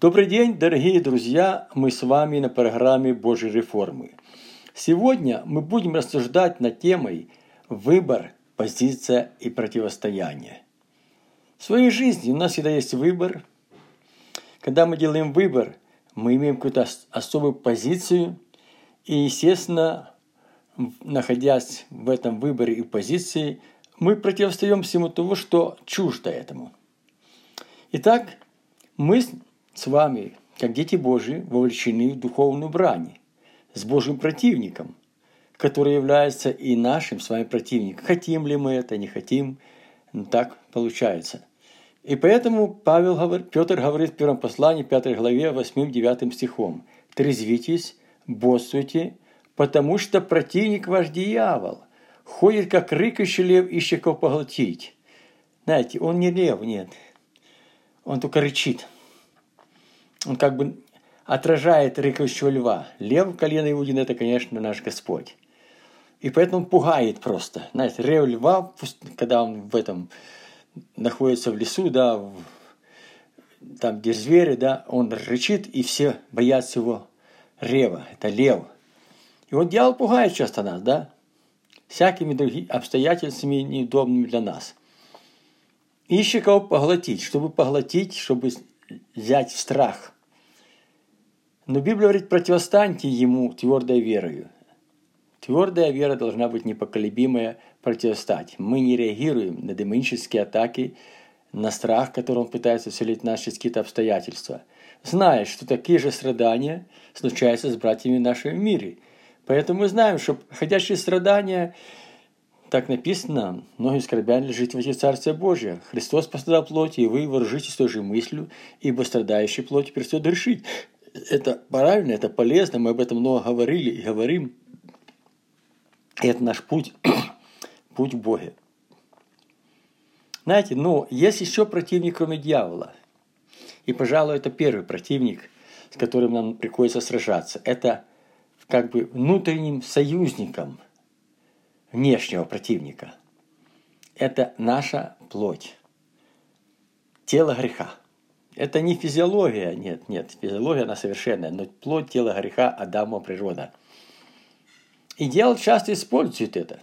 Добрый день, дорогие друзья! Мы с вами на программе Божьей реформы. Сегодня мы будем рассуждать над темой «Выбор, позиция и противостояние». В своей жизни у нас всегда есть выбор. Когда мы делаем выбор, мы имеем какую-то особую позицию. И, естественно, находясь в этом выборе и позиции, мы противостоим всему тому, что чуждо этому. Итак, мы с вами, как дети Божьи, вовлечены в духовную брань с Божьим противником, который является и нашим с вами противником. Хотим ли мы это, не хотим, но так получается. И поэтому Павел говорит, Петр говорит в первом послании, 5 главе, 8-9 стихом. «Трезвитесь, боссуйте, потому что противник ваш дьявол ходит, как рыкающий лев, ищет кого поглотить». Знаете, он не лев, нет. Он только рычит. Он как бы отражает рыкающего льва. Лев колено Иудин – это, конечно, наш Господь. И поэтому пугает просто. Знаете, рев льва, когда он в этом находится в лесу, да, в, там, где звери, да, он рычит, и все боятся его рева. Это лев. И вот дьявол пугает часто нас, да, всякими другими обстоятельствами неудобными для нас. Ищи кого поглотить, чтобы поглотить, чтобы взять в страх. Но Библия говорит, противостаньте ему твердой верою. Твердая вера должна быть непоколебимая противостать. Мы не реагируем на демонические атаки, на страх, которым пытается вселить наши какие-то обстоятельства, зная, что такие же страдания случаются с братьями в нашем мире. Поэтому мы знаем, что ходящие страдания, так написано, многие скорбян лежит в Царствие Божие. Христос пострадал плоти, и вы вооружитесь той же мыслью, ибо страдающий плоти перестает решить. Это правильно, это полезно, мы об этом много говорили и говорим. И это наш путь, путь Боге. Знаете, но есть еще противник, кроме дьявола. И, пожалуй, это первый противник, с которым нам приходится сражаться. Это как бы внутренним союзником внешнего противника. Это наша плоть, тело греха. Это не физиология, нет, нет, физиология она совершенная, но плоть тела греха Адама природа – и дьявол часто использует это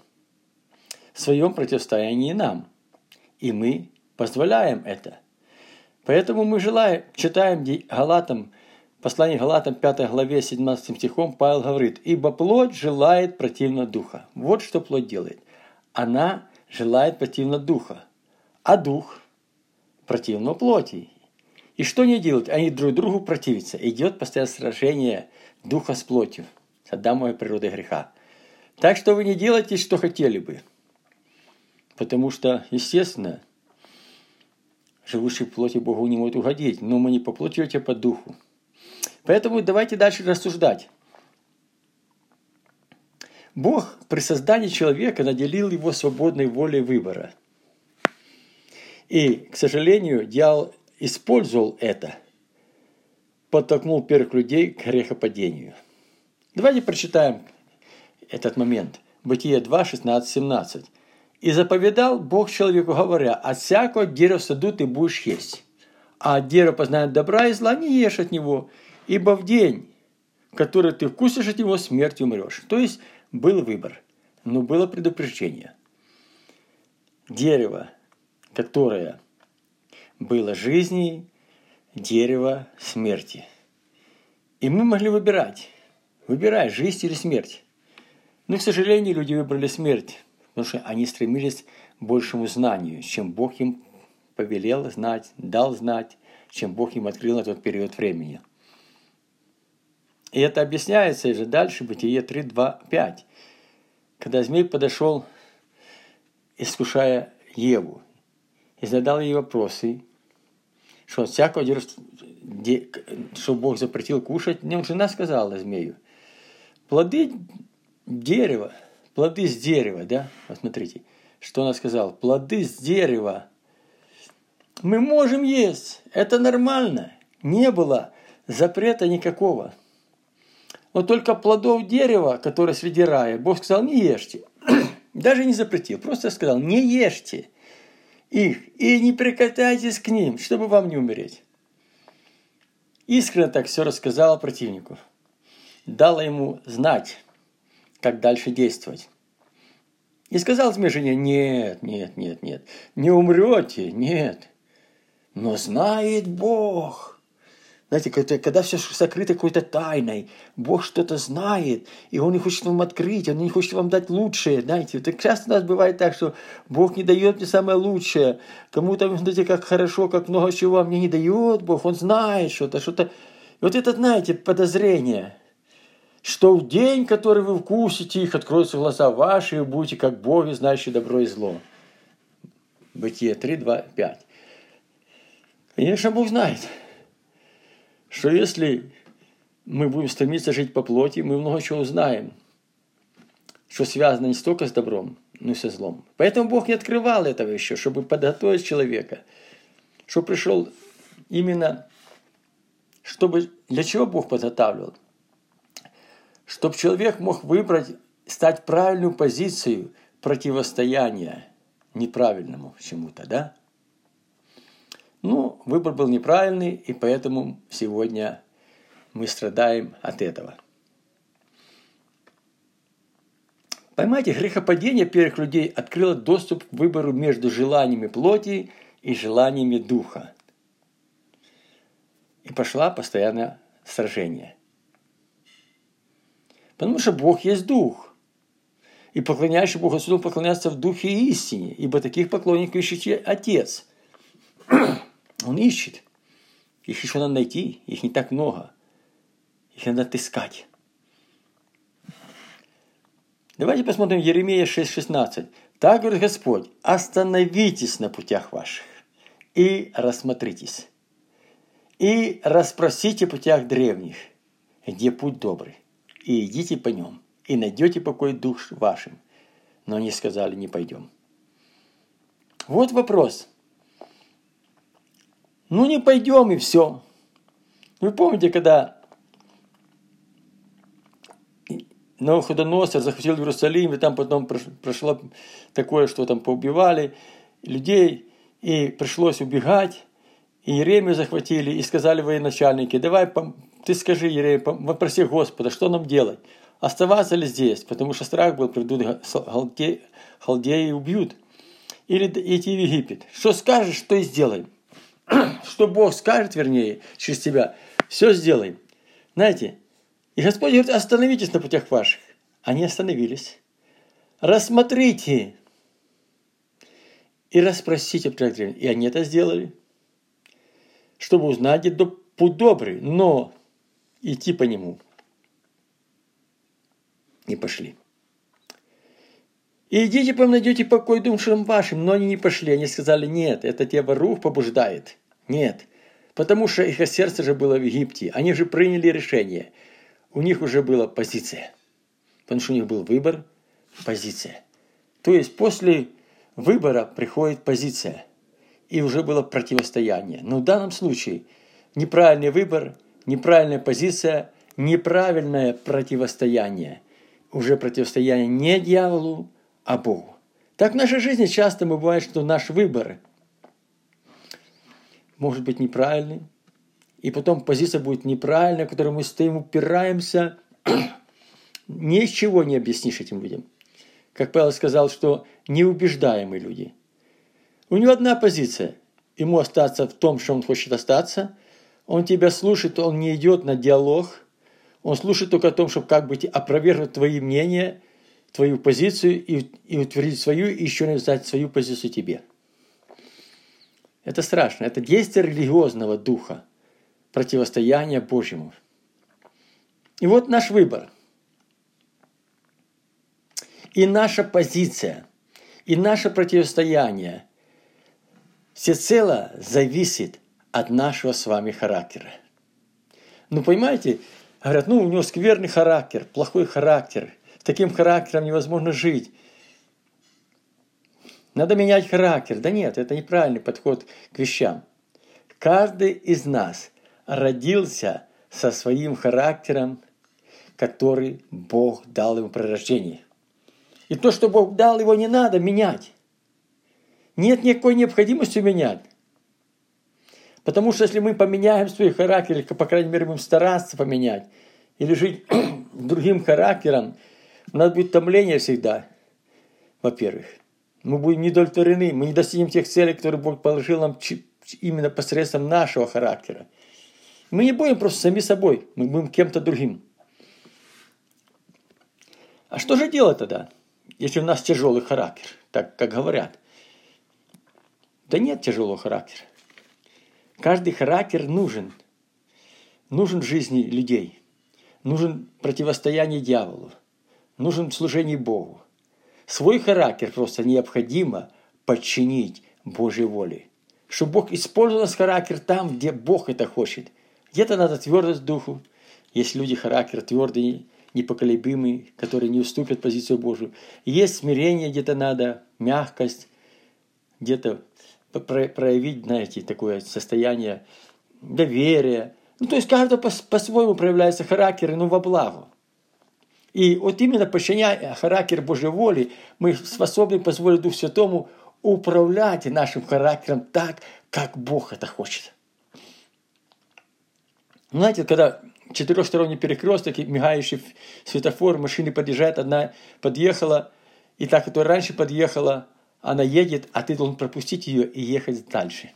в своем противостоянии нам. И мы позволяем это. Поэтому мы желаем, читаем Галатам, послание Галатам 5 главе 17 стихом, Павел говорит, «Ибо плоть желает противно духа». Вот что плоть делает. Она желает противно духа, а дух противно плоти. И что они делают? Они друг другу противятся. Идет постоянное сражение духа с плотью, с Адамовой природой греха. Так что вы не делайте, что хотели бы. Потому что, естественно, живущий в плоти Богу не может угодить. Но мы не по плоти, а по духу. Поэтому давайте дальше рассуждать. Бог при создании человека наделил его свободной волей выбора. И, к сожалению, дьявол использовал это, подтолкнул первых людей к грехопадению. Давайте прочитаем этот момент. Бытие 2, 16, 17. «И заповедал Бог человеку, говоря, от всякого дерева саду ты будешь есть, а от дерева познания добра и зла не ешь от него, ибо в день, который ты вкусишь от него, смертью умрешь». То есть был выбор, но было предупреждение. Дерево, которое было жизни, дерево смерти. И мы могли выбирать. Выбирай, жизнь или смерть. Но, к сожалению, люди выбрали смерть, потому что они стремились к большему знанию, чем Бог им повелел знать, дал знать, чем Бог им открыл на тот период времени. И это объясняется же дальше, Бытие 3, 2, 5. Когда змей подошел, искушая Еву, и задал ей вопросы, что всякого что Бог запретил кушать, мне жена сказала змею, плоды дерево, плоды с дерева, да? Вот смотрите, что она сказала. Плоды с дерева мы можем есть, это нормально. Не было запрета никакого. Но только плодов дерева, которые среди рая, Бог сказал, не ешьте. Даже не запретил, просто сказал, не ешьте их и не прикасайтесь к ним, чтобы вам не умереть. искренне так все рассказала противнику. Дала ему знать, как дальше действовать. И сказал мне жене, нет, нет, нет, нет, не умрете, нет. Но знает Бог – знаете, когда, когда все сокрыто какой-то тайной, Бог что-то знает, и Он не хочет вам открыть, Он не хочет вам дать лучшее, знаете. Так часто у нас бывает так, что Бог не дает мне самое лучшее. Кому-то, знаете, как хорошо, как много чего, а мне не дает Бог, Он знает что-то, что-то. И вот это, знаете, подозрение, что в день, который вы вкусите их, откроются глаза ваши, и будете как Боги, знающие добро и зло. Бытие 3, 2, 5. Конечно, Бог знает что если мы будем стремиться жить по плоти, мы много чего узнаем, что связано не столько с добром, но и со злом. Поэтому Бог не открывал этого еще, чтобы подготовить человека, чтобы пришел именно, чтобы для чего Бог подготавливал? Чтобы человек мог выбрать, стать правильную позицию противостояния неправильному чему-то, да? Ну, выбор был неправильный, и поэтому сегодня мы страдаем от этого. Поймайте, грехопадение первых людей открыло доступ к выбору между желаниями плоти и желаниями духа. И пошла постоянное сражение. Потому что Бог есть дух. И поклоняющий Богу должен поклоняться в духе и истине, ибо таких поклонников ищет Отец. Он ищет. Их еще надо найти, их не так много. Их надо отыскать. Давайте посмотрим Еремея 6,16. Так говорит Господь, остановитесь на путях ваших и рассмотритесь. И расспросите путях древних, где путь добрый, и идите по нем, и найдете покой душ вашим. Но они сказали, не пойдем. Вот вопрос – ну не пойдем и все. Вы помните, когда Навуходоносор захватил Иерусалим, и там потом прошло такое, что там поубивали людей, и пришлось убегать, и Еремию захватили, и сказали военачальники, давай, ты скажи, Еремия, попроси Господа, что нам делать? Оставаться ли здесь? Потому что страх был, придут халдеи и убьют. Или идти в Египет. Что скажешь, что и сделаем что Бог скажет, вернее, через тебя, все сделаем. Знаете, и Господь говорит, остановитесь на путях ваших. Они остановились. Рассмотрите и расспросите путях древних. И они это сделали, чтобы узнать, где путь добрый, но идти по нему. И пошли. И идите, потом найдете покой душам вашим. Но они не пошли. Они сказали, нет, это тебя рух побуждает. Нет, потому что их сердце же было в Египте. Они же приняли решение. У них уже была позиция. Потому что у них был выбор, позиция. То есть после выбора приходит позиция. И уже было противостояние. Но в данном случае неправильный выбор, неправильная позиция, неправильное противостояние. Уже противостояние не дьяволу, а Богу. Так в нашей жизни часто бывает, что наш выбор может быть неправильный, и потом позиция будет неправильная, в которой мы стоим, упираемся, ни с чего не объяснишь этим людям. Как Павел сказал, что неубеждаемые люди. У него одна позиция. Ему остаться в том, что он хочет остаться. Он тебя слушает, он не идет на диалог. Он слушает только о том, чтобы как бы опровергнуть твои мнения – твою позицию и, и утвердить свою, и еще навязать свою позицию тебе. Это страшно. Это действие религиозного духа, противостояние Божьему. И вот наш выбор. И наша позиция, и наше противостояние всецело зависит от нашего с вами характера. Ну, понимаете, говорят, ну, у него скверный характер, плохой характер – таким характером невозможно жить. Надо менять характер. Да нет, это неправильный подход к вещам. Каждый из нас родился со своим характером, который Бог дал ему при рождении. И то, что Бог дал, его не надо менять. Нет никакой необходимости менять. Потому что если мы поменяем свой характер, или, по крайней мере, будем стараться поменять, или жить другим характером, у нас будет томление всегда, во-первых. Мы будем недовлетворены, мы не достигнем тех целей, которые Бог положил нам именно посредством нашего характера. Мы не будем просто сами собой, мы будем кем-то другим. А что же делать тогда, если у нас тяжелый характер, так как говорят? Да нет тяжелого характера. Каждый характер нужен. Нужен в жизни людей. Нужен противостояние дьяволу. Нужен в служении Богу. Свой характер просто необходимо подчинить Божьей воле. Чтобы Бог использовал наш характер там, где Бог это хочет. Где-то надо твердость духу. Есть люди характер твердый, непоколебимый, которые не уступят позицию Божию. Есть смирение где-то надо, мягкость, где-то проявить, знаете, такое состояние доверия. Ну, то есть каждый по-своему проявляется характер, но во благо. И вот именно подчиняя характер Божьей воли, мы способны позволить Духу Святому управлять нашим характером так, как Бог это хочет. Знаете, когда четырехсторонний перекресток, мигающий светофор, машины подъезжают, одна подъехала, и та, которая раньше подъехала, она едет, а ты должен пропустить ее и ехать дальше.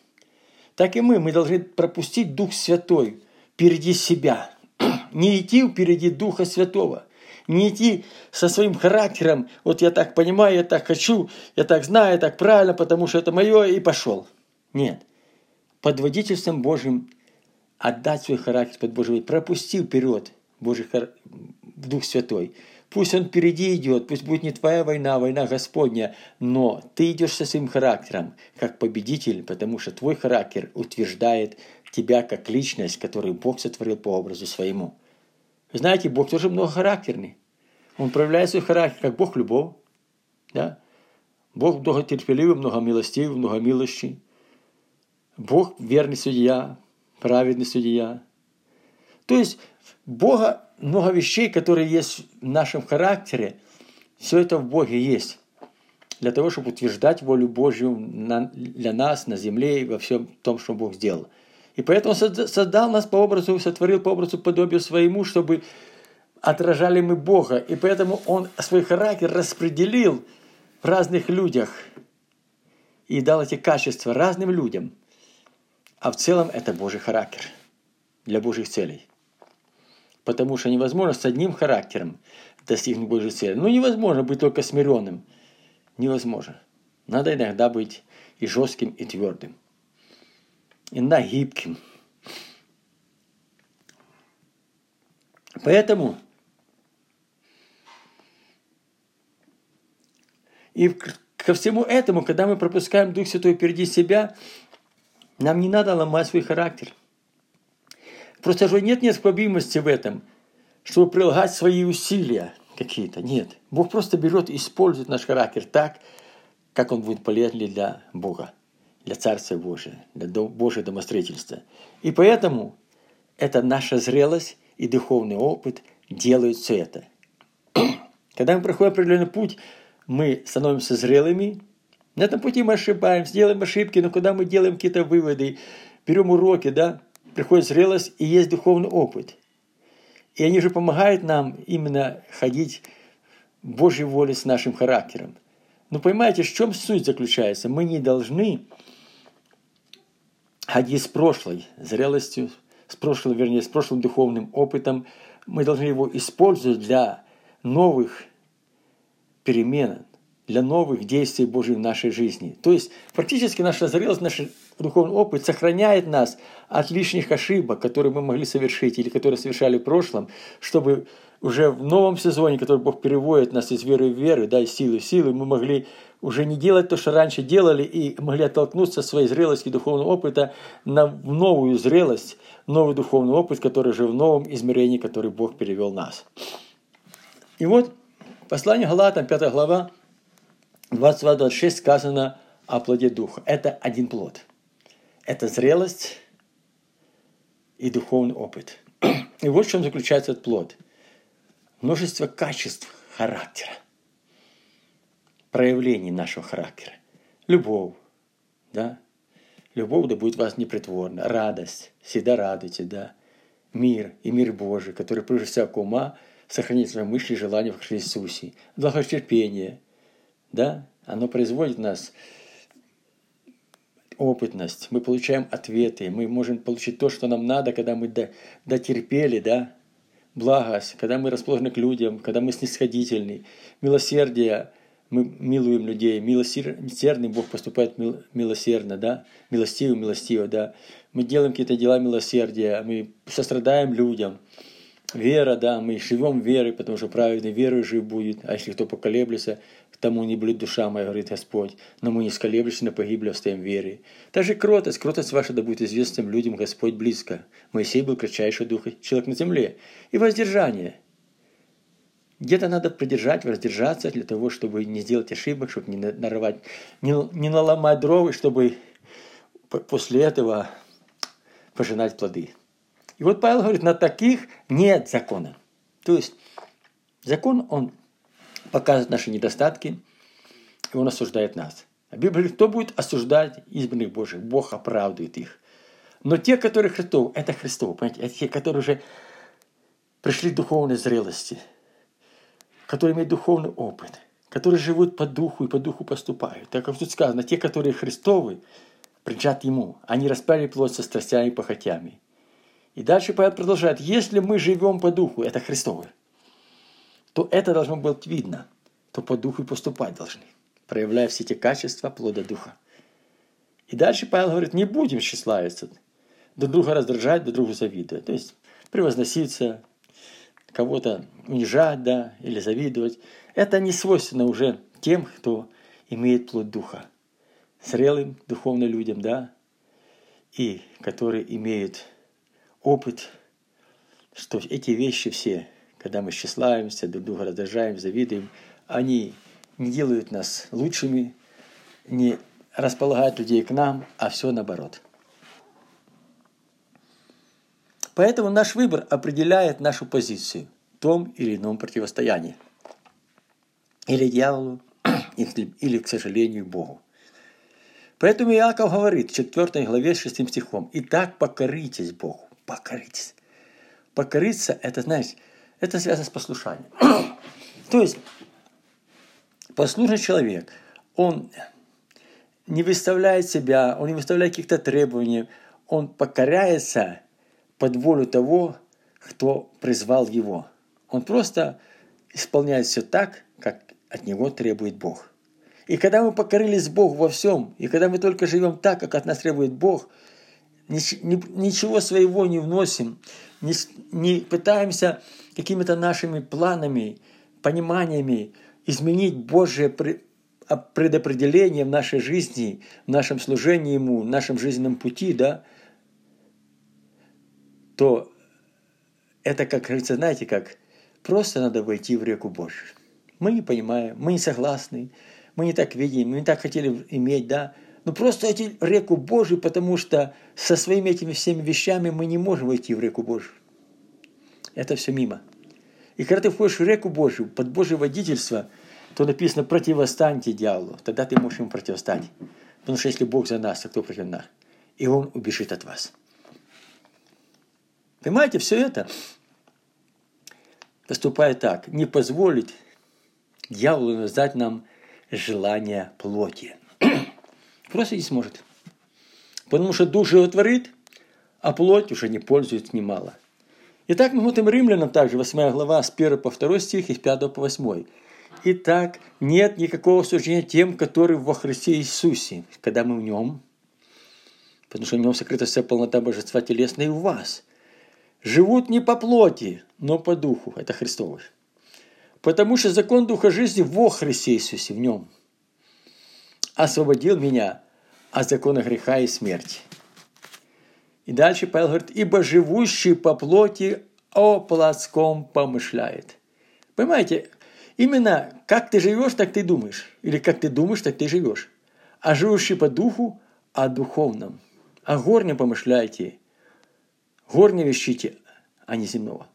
Так и мы, мы должны пропустить Дух Святой впереди себя. Не идти впереди Духа Святого. Не идти со своим характером, вот я так понимаю, я так хочу, я так знаю, так правильно, потому что это мое, и пошел. Нет. Под водительством Божьим отдать свой характер под Божий, пропусти вперед Божий Дух Святой. Пусть он впереди идет, пусть будет не твоя война, а война Господня, но ты идешь со своим характером, как победитель, потому что твой характер утверждает тебя как личность, которую Бог сотворил по образу своему. Вы знаете, Бог тоже многохарактерный. Он проявляет свой характер, как Бог любовь. Да? Бог многотерпеливый, многомилостивый, многомилощий. Бог верный судья, праведный судья. То есть Бога много вещей, которые есть в нашем характере, все это в Боге есть. Для того, чтобы утверждать волю Божью для нас на земле и во всем том, что Бог сделал. И поэтому создал нас по образу, сотворил по образу подобию своему, чтобы отражали мы Бога. И поэтому Он свой характер распределил в разных людях и дал эти качества разным людям. А в целом это Божий характер для Божьих целей. Потому что невозможно с одним характером достигнуть Божьей цели. Ну, невозможно быть только смиренным. Невозможно. Надо иногда быть и жестким, и твердым. Иногда гибким. Поэтому и ко всему этому, когда мы пропускаем Дух Святой впереди себя, нам не надо ломать свой характер – Просто же нет необходимости в этом, чтобы прилагать свои усилия какие-то. Нет. Бог просто берет и использует наш характер так, как он будет полезен для Бога, для Царства Божия, для Божьего домостроительства. И поэтому это наша зрелость и духовный опыт делают все это. Когда мы проходим определенный путь, мы становимся зрелыми. На этом пути мы ошибаемся, делаем ошибки, но когда мы делаем какие-то выводы, берем уроки, да, приходит зрелость и есть духовный опыт. И они же помогают нам именно ходить в Божьей воле с нашим характером. Но понимаете, в чем суть заключается? Мы не должны ходить с прошлой зрелостью, с прошлым, вернее, с прошлым духовным опытом. Мы должны его использовать для новых перемен, для новых действий Божьих в нашей жизни. То есть практически наша зрелость, наш духовный опыт сохраняет нас от лишних ошибок, которые мы могли совершить или которые совершали в прошлом, чтобы уже в новом сезоне, который Бог переводит нас из веры в веру, да, из силы в силу, мы могли уже не делать то, что раньше делали, и могли оттолкнуться от своей зрелости духовного опыта на новую зрелость, новый духовный опыт, который же в новом измерении, который Бог перевел нас. И вот послание Галатам, 5 глава, 22-26 сказано о плоде Духа. Это один плод. Это зрелость и духовный опыт. И вот в чем заключается этот плод. Множество качеств характера, проявлений нашего характера. Любовь, да? Любовь да будет вас непритворна, радость, всегда радуйте, да. Мир и мир Божий, который прежде всякого ума, сохранит наши мысли и желания в Христе Иисусе. Благотерпение, да, оно производит в нас опытность, мы получаем ответы, мы можем получить то, что нам надо, когда мы дотерпели, да, благость, когда мы расположены к людям, когда мы снисходительны, милосердие, мы милуем людей, милосердный Бог поступает милосердно, да, милостиво, милостиво, да. Мы делаем какие-то дела милосердия, мы сострадаем людям. Вера, да, мы живем верой, потому что праведный верой жив будет, а если кто поколеблется, тому не будет душа моя, говорит Господь, но мы не сколеблемся, но погибли, оставим вере. Также кротость, кротость ваша да будет известным людям Господь близко. Моисей был кратчайший дух, человек на земле. И воздержание – где-то надо придержать, воздержаться для того, чтобы не сделать ошибок, чтобы не нарывать, не, не наломать дров, чтобы после этого пожинать плоды. И вот Павел говорит, на таких нет закона. То есть закон, он показывает наши недостатки, и он осуждает нас. А Библия говорит, кто будет осуждать избранных Божьих? Бог оправдывает их. Но те, которые Христов, это Христов, понимаете, это те, которые уже пришли к духовной зрелости – которые имеют духовный опыт, которые живут по духу и по духу поступают. Так как тут сказано, те, которые Христовы, приджат Ему, они распяли плоть со страстями и похотями. И дальше Павел продолжает, если мы живем по духу, это Христовы, то это должно быть видно, то по духу и поступать должны, проявляя все эти качества плода духа. И дальше Павел говорит, не будем тщеславиться, друг друга раздражать, друг другу завидовать. То есть превозноситься, кого-то унижать, да, или завидовать. Это не свойственно уже тем, кто имеет плод духа. Зрелым духовно людям, да, и которые имеют опыт, что эти вещи все, когда мы тщеславимся, друг друга раздражаем, завидуем, они не делают нас лучшими, не располагают людей к нам, а все наоборот – Поэтому наш выбор определяет нашу позицию в том или ином противостоянии. Или дьяволу, или, к сожалению, Богу. Поэтому Иаков говорит в 4 главе 6 стихом, «Итак, покоритесь Богу». Покоритесь. Покориться, это, знаете, это связано с послушанием. То есть, послушный человек, он не выставляет себя, он не выставляет каких-то требований, он покоряется под волю того, кто призвал его. Он просто исполняет все так, как от него требует Бог. И когда мы покорились Богу во всем, и когда мы только живем так, как от нас требует Бог, ничего своего не вносим, не, пытаемся какими-то нашими планами, пониманиями изменить Божье предопределение в нашей жизни, в нашем служении Ему, в нашем жизненном пути, да, то это, как говорится, знаете, как просто надо войти в реку Божью. Мы не понимаем, мы не согласны, мы не так видим, мы не так хотели иметь, да. Но просто в реку Божью, потому что со своими этими всеми вещами мы не можем войти в реку Божью. Это все мимо. И когда ты входишь в реку Божью, под Божье водительство, то написано «противостаньте дьяволу». Тогда ты можешь ему противостать. Потому что если Бог за нас, то кто против нас? И он убежит от вас. Понимаете, все это поступает так. Не позволить дьяволу навязать нам желание плоти. Просто не сможет. Потому что душа его творит, а плоть уже не пользуется немало. Итак, мы смотрим римлянам также, 8 глава, с 1 по 2 стих и с 5 по 8. Итак, нет никакого суждения тем, которые во Христе Иисусе, когда мы в Нем, потому что в Нем сокрыта вся полнота божества телесная и у вас – живут не по плоти, но по духу. Это Христовый. Потому что закон Духа жизни во Христе Иисусе, в нем, освободил меня от закона греха и смерти. И дальше Павел говорит, ибо живущий по плоти о плотском помышляет. Понимаете, именно как ты живешь, так ты думаешь. Или как ты думаешь, так ты живешь. А живущий по духу о духовном. О горнем помышляйте, Горне ищите, а не земного.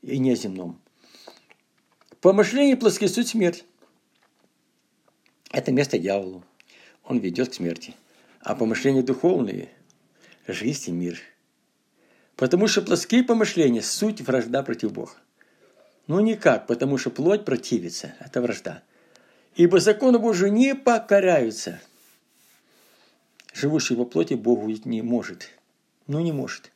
И не о земном. Помышление плоские суть смерть. Это место дьяволу. Он ведет к смерти. а помышления духовные – жизнь и мир. Потому что плоские помышления – суть вражда против Бога. Ну никак, потому что плоть противится – это вражда. Ибо закону Божию не покоряются. Живущий во плоти Богу не может. Ну не может.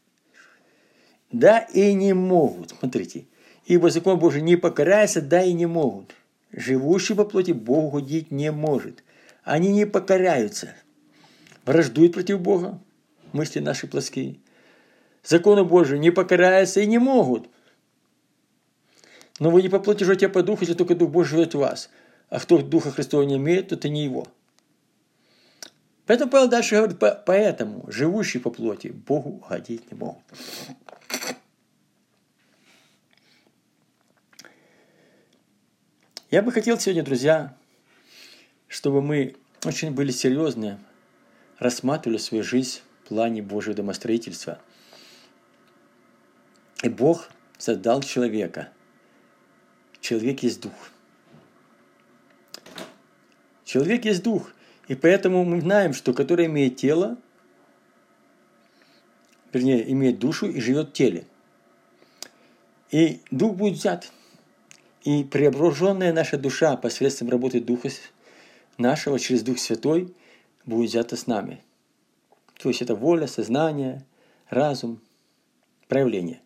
Да и не могут. Смотрите. Ибо закон Божий не покоряется, да и не могут. Живущий по плоти Богу угодить не может. Они не покоряются. Враждуют против Бога. Мысли наши плоские. Закону Божию не покоряются и не могут. Но вы не по плоти живете, а по духу, если только Дух Божий живет в вас. А кто Духа Христова не имеет, то это не его. Поэтому Павел дальше говорит, поэтому живущие по плоти Богу угодить не могут. Я бы хотел сегодня, друзья, чтобы мы очень были серьезны, рассматривали свою жизнь в плане Божьего домостроительства. И Бог создал человека. Человек есть дух. Человек есть дух. И поэтому мы знаем, что который имеет тело, вернее, имеет душу и живет в теле. И дух будет взят – и преображенная наша душа посредством работы Духа нашего через Дух Святой будет взята с нами. То есть это воля, сознание, разум, проявление.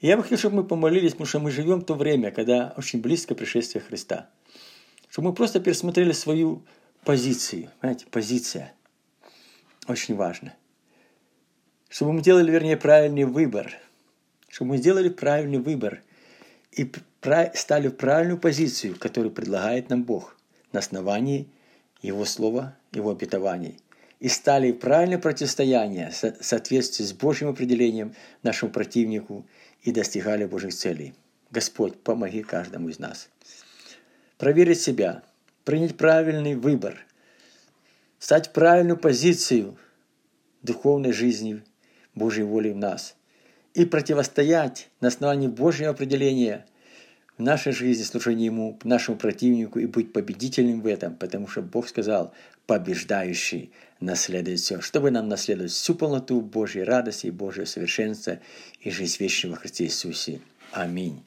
Я бы хотел, чтобы мы помолились, потому что мы живем в то время, когда очень близко пришествие Христа. Чтобы мы просто пересмотрели свою позицию. Понимаете, позиция. Очень важно. Чтобы мы делали, вернее, правильный выбор. Чтобы мы сделали правильный выбор – и стали в правильную позицию, которую предлагает нам Бог на основании Его Слова, Его обетований. И стали в правильное противостояние в соответствии с Божьим определением нашему противнику и достигали Божьих целей. Господь, помоги каждому из нас. Проверить себя, принять правильный выбор, стать в правильную позицию духовной жизни Божьей воли в нас – и противостоять на основании Божьего определения нашей жизни служению Ему, нашему противнику и быть победителем в этом, потому что Бог сказал, побеждающий наследует все, чтобы нам наследовать всю полноту Божьей радости и Божьего совершенства и жизнь вечного во Христе Иисусе. Аминь.